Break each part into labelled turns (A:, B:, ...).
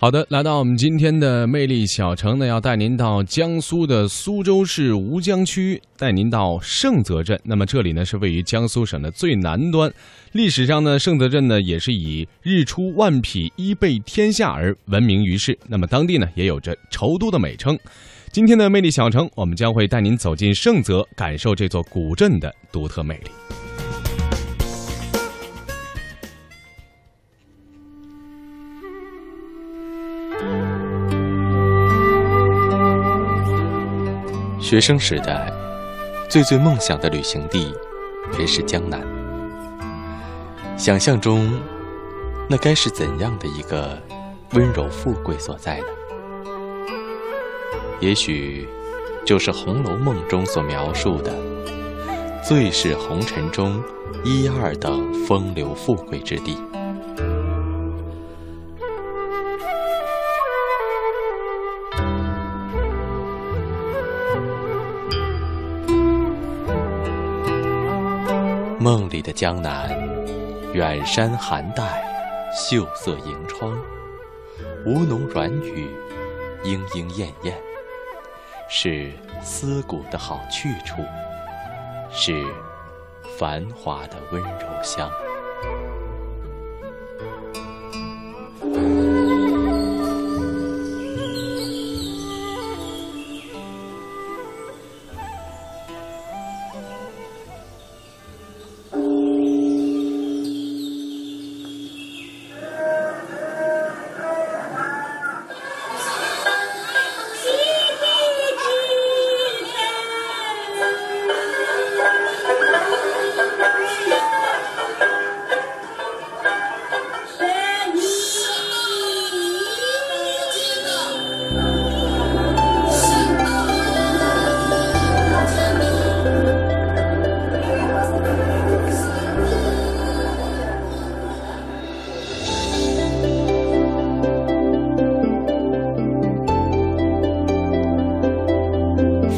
A: 好的，来到我们今天的魅力小城呢，要带您到江苏的苏州市吴江区，带您到盛泽镇。那么这里呢是位于江苏省的最南端，历史上呢盛泽镇呢也是以日出万匹、衣被天下而闻名于世。那么当地呢也有着绸都的美称。今天的魅力小城，我们将会带您走进盛泽，感受这座古镇的独特魅力。
B: 学生时代，最最梦想的旅行地，便是江南。想象中，那该是怎样的一个温柔富贵所在呢？也许，就是《红楼梦》中所描述的“最是红尘中一二等风流富贵之地”。梦里的江南，远山寒黛，秀色盈窗，吴侬软语，莺莺燕燕，是思古的好去处，是繁华的温柔乡。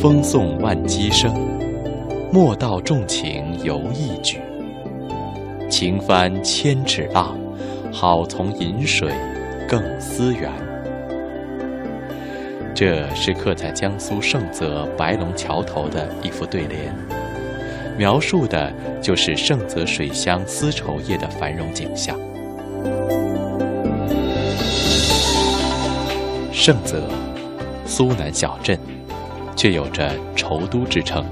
B: 风送万机声，莫道重情犹一举。晴帆千尺浪，好从饮水更思源。这是刻在江苏盛泽白龙桥头的一副对联，描述的就是盛泽水乡丝绸业的繁荣景象。盛泽，苏南小镇。却有着绸都之称。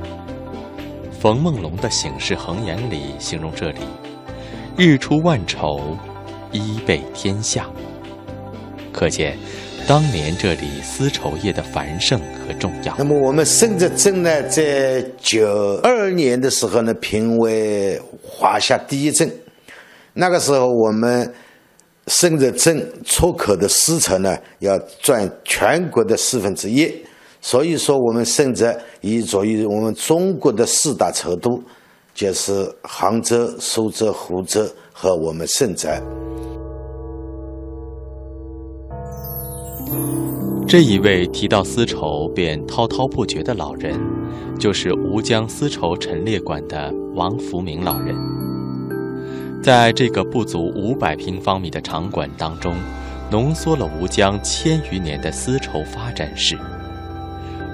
B: 冯梦龙的《醒世恒言》里形容这里：“日出万绸，衣被天下。”可见当年这里丝绸业的繁盛和重要。
C: 那么我们盛泽镇呢，在九二年的时候呢，评为华夏第一镇。那个时候，我们盛泽镇出口的丝绸呢，要占全国的四分之一。所以说，我们盛泽以作为我们中国的四大绸都，就是杭州、苏州、湖州和我们盛泽。
B: 这一位提到丝绸便滔滔不绝的老人，就是吴江丝绸陈列馆的王福明老人。在这个不足五百平方米的场馆当中，浓缩了吴江千余年的丝绸发展史。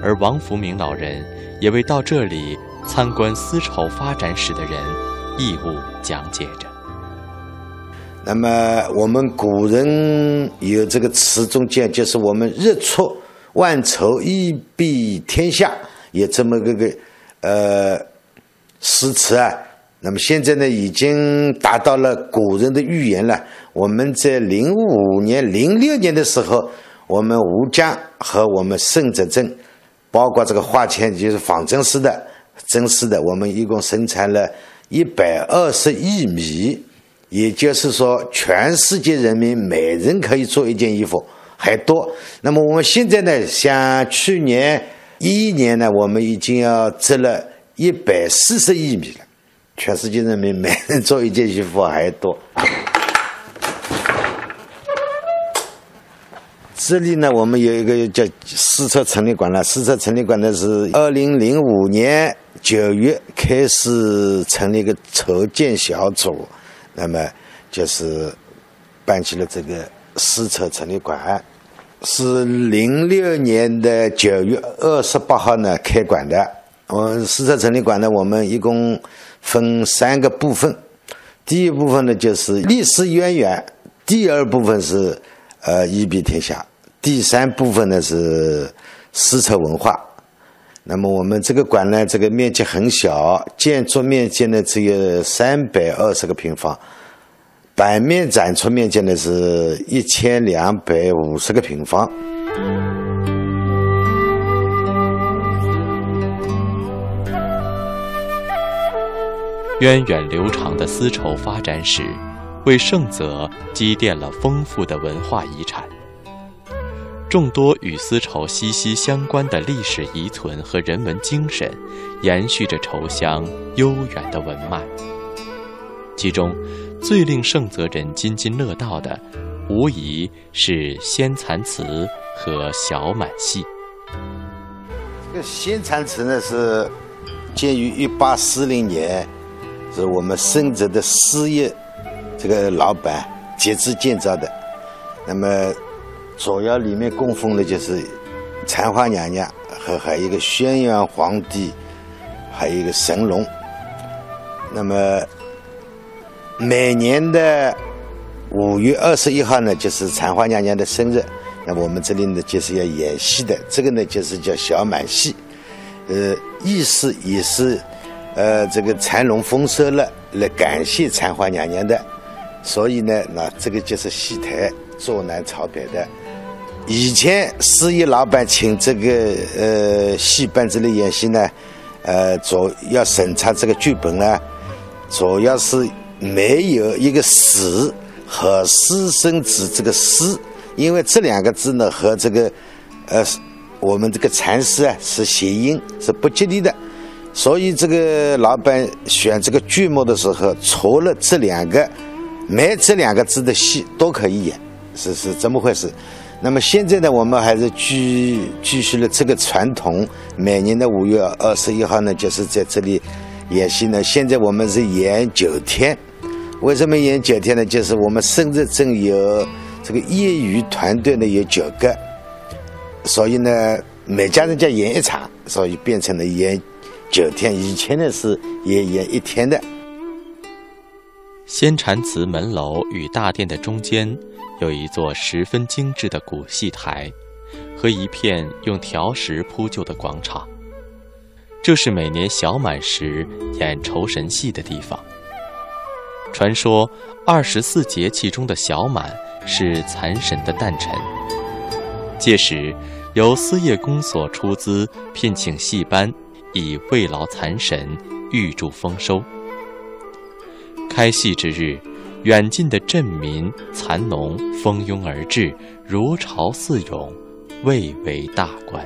B: 而王福明老人也为到这里参观丝绸发展史的人义务讲解着。
C: 那么我们古人有这个词中间，就是我们日出万绸，衣蔽天下，有这么个个呃诗词啊。那么现在呢，已经达到了古人的预言了。我们在零五年、零六年的时候，我们吴江和我们盛泽镇。包括这个化纤，就是仿真丝的真丝的，我们一共生产了一百二十亿米，也就是说，全世界人民每人可以做一件衣服还多。那么我们现在呢，像去年一一年呢，我们已经要织了一百四十亿米了，全世界人民每人做一件衣服还多。这里呢，我们有一个叫丝绸陈列馆了。丝绸陈列馆呢是二零零五年九月开始成立一个筹建小组，那么就是办起了这个丝绸陈列馆，是零六年的九月二十八号呢开馆的。我丝绸陈列馆呢，我们一共分三个部分，第一部分呢就是历史渊源，第二部分是呃一比天下，第三部分呢是丝绸文化。那么我们这个馆呢，这个面积很小，建筑面积呢只有三百二十个平方，版面展出面积呢是一千两百五十个平方。
B: 源远流长的丝绸发展史，为盛泽积淀了丰富的文化遗产。众多与丝绸息息相关的历史遗存和人文精神，延续着绸乡悠远的文脉。其中，最令盛泽人津津乐道的，无疑是仙蚕祠和小满戏。
C: 这个鲜蚕祠呢，是建于一八四零年，是我们盛泽的丝业这个老板集资建造的。那么。主要里面供奉的就是残花娘娘和还有一个轩辕皇帝，还有一个神龙。那么每年的五月二十一号呢，就是残花娘娘的生日。那我们这里呢，就是要演戏的，这个呢就是叫小满戏。呃，意思也是呃这个蚕龙丰收了，来感谢残花娘娘的。所以呢，那这个就是戏台坐南朝北的。以前四业老板请这个呃戏班子来演戏呢，呃主要审查这个剧本呢，主要是没有一个“死”和“私生子”这个“私”，因为这两个字呢和这个呃我们这个禅师啊是谐音，是不吉利的，所以这个老板选这个剧目的时候，除了这两个没这两个字的戏都可以演，是是怎么回事。那么现在呢，我们还是继继续了这个传统。每年的五月二十一号呢，就是在这里演戏呢。现在我们是演九天，为什么演九天呢？就是我们深圳镇有这个业余团队呢有九个，所以呢每家人家演一场，所以变成了演九天。以前呢是演演一天的。
B: 仙禅祠门楼与大殿的中间。有一座十分精致的古戏台，和一片用条石铺就的广场。这是每年小满时演酬神戏的地方。传说二十四节气中的小满是蚕神的诞辰，届时由丝业公所出资聘请戏班，以慰劳蚕神，预祝丰收。开戏之日。远近的镇民、蚕农蜂拥而至，如潮似涌，蔚为大观。